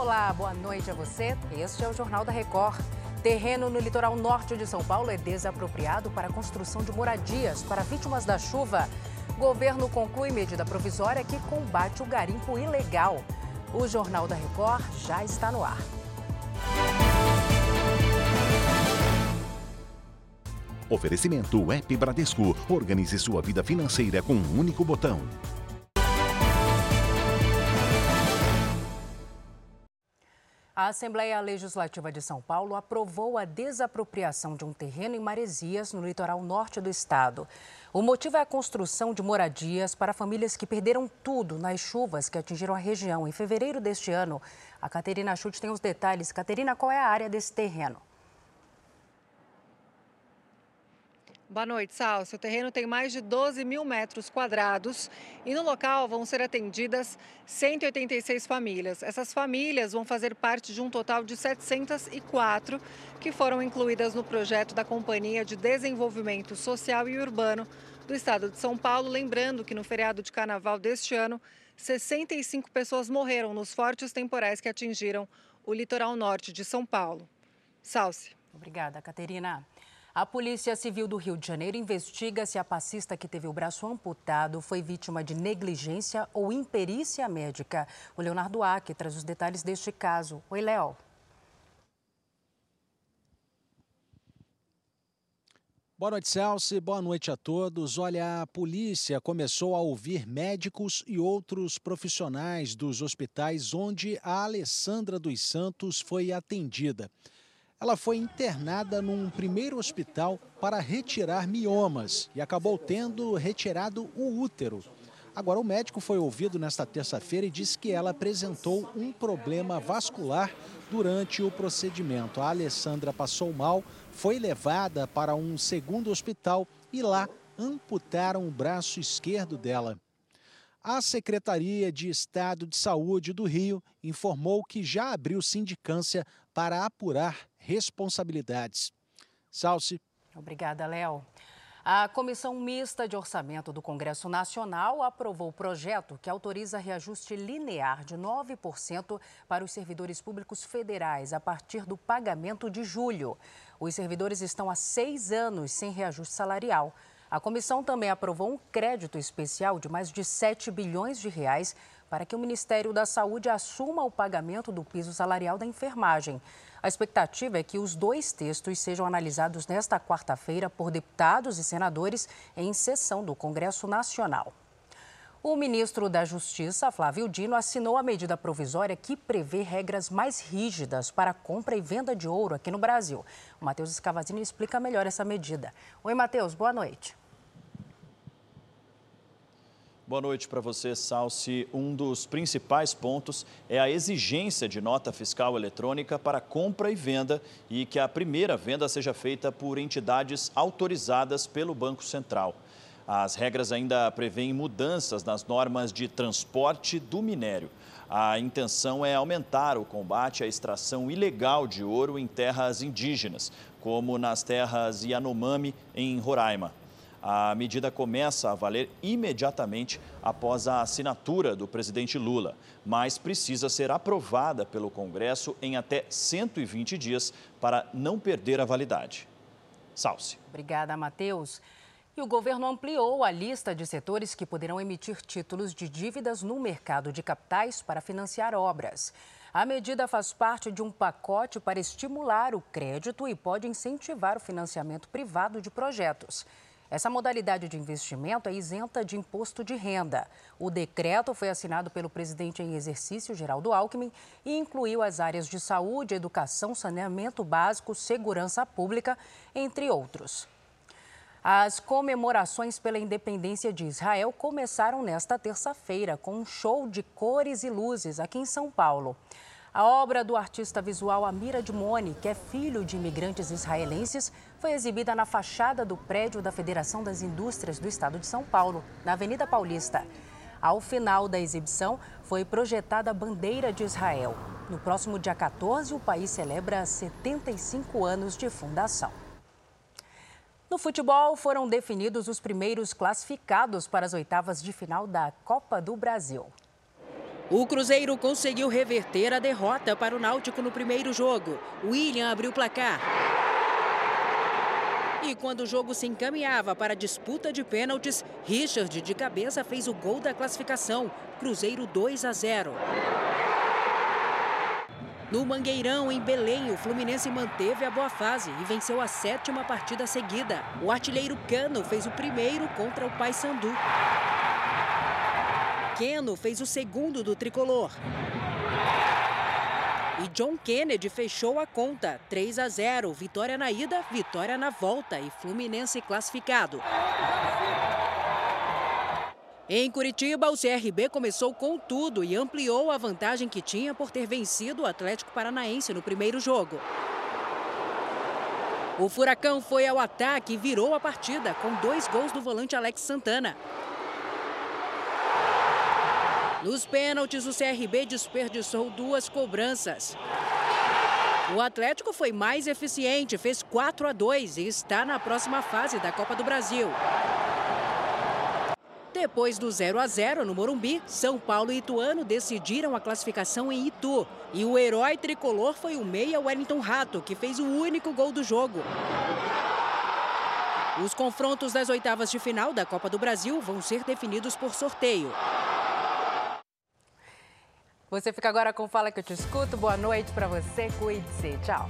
Olá, boa noite a você. Este é o Jornal da Record. Terreno no litoral norte de São Paulo é desapropriado para a construção de moradias para vítimas da chuva. Governo conclui medida provisória que combate o garimpo ilegal. O Jornal da Record já está no ar. Oferecimento App Bradesco. Organize sua vida financeira com um único botão. A Assembleia Legislativa de São Paulo aprovou a desapropriação de um terreno em Maresias, no litoral norte do estado. O motivo é a construção de moradias para famílias que perderam tudo nas chuvas que atingiram a região em fevereiro deste ano. A Caterina Chute tem os detalhes. Caterina, qual é a área desse terreno? Boa noite, Sal. Seu terreno tem mais de 12 mil metros quadrados e no local vão ser atendidas 186 famílias. Essas famílias vão fazer parte de um total de 704 que foram incluídas no projeto da Companhia de Desenvolvimento Social e Urbano do Estado de São Paulo. Lembrando que no feriado de carnaval deste ano, 65 pessoas morreram nos fortes temporais que atingiram o litoral norte de São Paulo. Salce. Obrigada, Caterina. A Polícia Civil do Rio de Janeiro investiga se a passista que teve o braço amputado foi vítima de negligência ou imperícia médica. O Leonardo Aque traz os detalhes deste caso. Oi, Léo. Boa noite, Celso. Boa noite a todos. Olha, a polícia começou a ouvir médicos e outros profissionais dos hospitais onde a Alessandra dos Santos foi atendida ela foi internada num primeiro hospital para retirar miomas e acabou tendo retirado o útero. Agora, o médico foi ouvido nesta terça-feira e disse que ela apresentou um problema vascular durante o procedimento. A Alessandra passou mal, foi levada para um segundo hospital e lá amputaram o braço esquerdo dela. A Secretaria de Estado de Saúde do Rio informou que já abriu sindicância para apurar responsabilidades. Salce. Obrigada, Léo. A Comissão Mista de Orçamento do Congresso Nacional aprovou o projeto que autoriza reajuste linear de 9% para os servidores públicos federais a partir do pagamento de julho. Os servidores estão há seis anos sem reajuste salarial. A comissão também aprovou um crédito especial de mais de 7 bilhões de reais para que o Ministério da Saúde assuma o pagamento do piso salarial da enfermagem. A expectativa é que os dois textos sejam analisados nesta quarta-feira por deputados e senadores em sessão do Congresso Nacional. O ministro da Justiça, Flávio Dino, assinou a medida provisória que prevê regras mais rígidas para compra e venda de ouro aqui no Brasil. O Matheus Escavazini explica melhor essa medida. Oi, Matheus, boa noite. Boa noite para você, Salsi. Um dos principais pontos é a exigência de nota fiscal eletrônica para compra e venda e que a primeira venda seja feita por entidades autorizadas pelo Banco Central. As regras ainda prevêem mudanças nas normas de transporte do minério. A intenção é aumentar o combate à extração ilegal de ouro em terras indígenas, como nas terras Yanomami, em Roraima. A medida começa a valer imediatamente após a assinatura do presidente Lula, mas precisa ser aprovada pelo Congresso em até 120 dias para não perder a validade. Salce. Obrigada, Matheus. E o governo ampliou a lista de setores que poderão emitir títulos de dívidas no mercado de capitais para financiar obras. A medida faz parte de um pacote para estimular o crédito e pode incentivar o financiamento privado de projetos. Essa modalidade de investimento é isenta de imposto de renda. O decreto foi assinado pelo presidente em exercício, Geraldo Alckmin, e incluiu as áreas de saúde, educação, saneamento básico, segurança pública, entre outros. As comemorações pela independência de Israel começaram nesta terça-feira com um show de cores e luzes aqui em São Paulo. A obra do artista visual Amir Admoni, que é filho de imigrantes israelenses, foi exibida na fachada do prédio da Federação das Indústrias do Estado de São Paulo, na Avenida Paulista. Ao final da exibição, foi projetada a bandeira de Israel. No próximo dia 14, o país celebra 75 anos de fundação. No futebol, foram definidos os primeiros classificados para as oitavas de final da Copa do Brasil. O Cruzeiro conseguiu reverter a derrota para o Náutico no primeiro jogo. William abriu o placar. E quando o jogo se encaminhava para a disputa de pênaltis, Richard de cabeça fez o gol da classificação. Cruzeiro 2 a 0. No Mangueirão, em Belém, o Fluminense manteve a boa fase e venceu a sétima partida seguida. O artilheiro Cano fez o primeiro contra o Paysandu. Keno fez o segundo do tricolor. E John Kennedy fechou a conta. 3 a 0. Vitória na ida, vitória na volta e Fluminense classificado. Em Curitiba, o CRB começou com tudo e ampliou a vantagem que tinha por ter vencido o Atlético Paranaense no primeiro jogo. O Furacão foi ao ataque e virou a partida com dois gols do volante Alex Santana. Nos pênaltis, o CRB desperdiçou duas cobranças. O Atlético foi mais eficiente, fez 4 a 2 e está na próxima fase da Copa do Brasil. Depois do 0 a 0 no Morumbi, São Paulo e Ituano decidiram a classificação em Itu. E o herói tricolor foi o meia Wellington Rato, que fez o único gol do jogo. Os confrontos das oitavas de final da Copa do Brasil vão ser definidos por sorteio. Você fica agora com Fala que eu te escuto. Boa noite para você. Cuide-se. Tchau.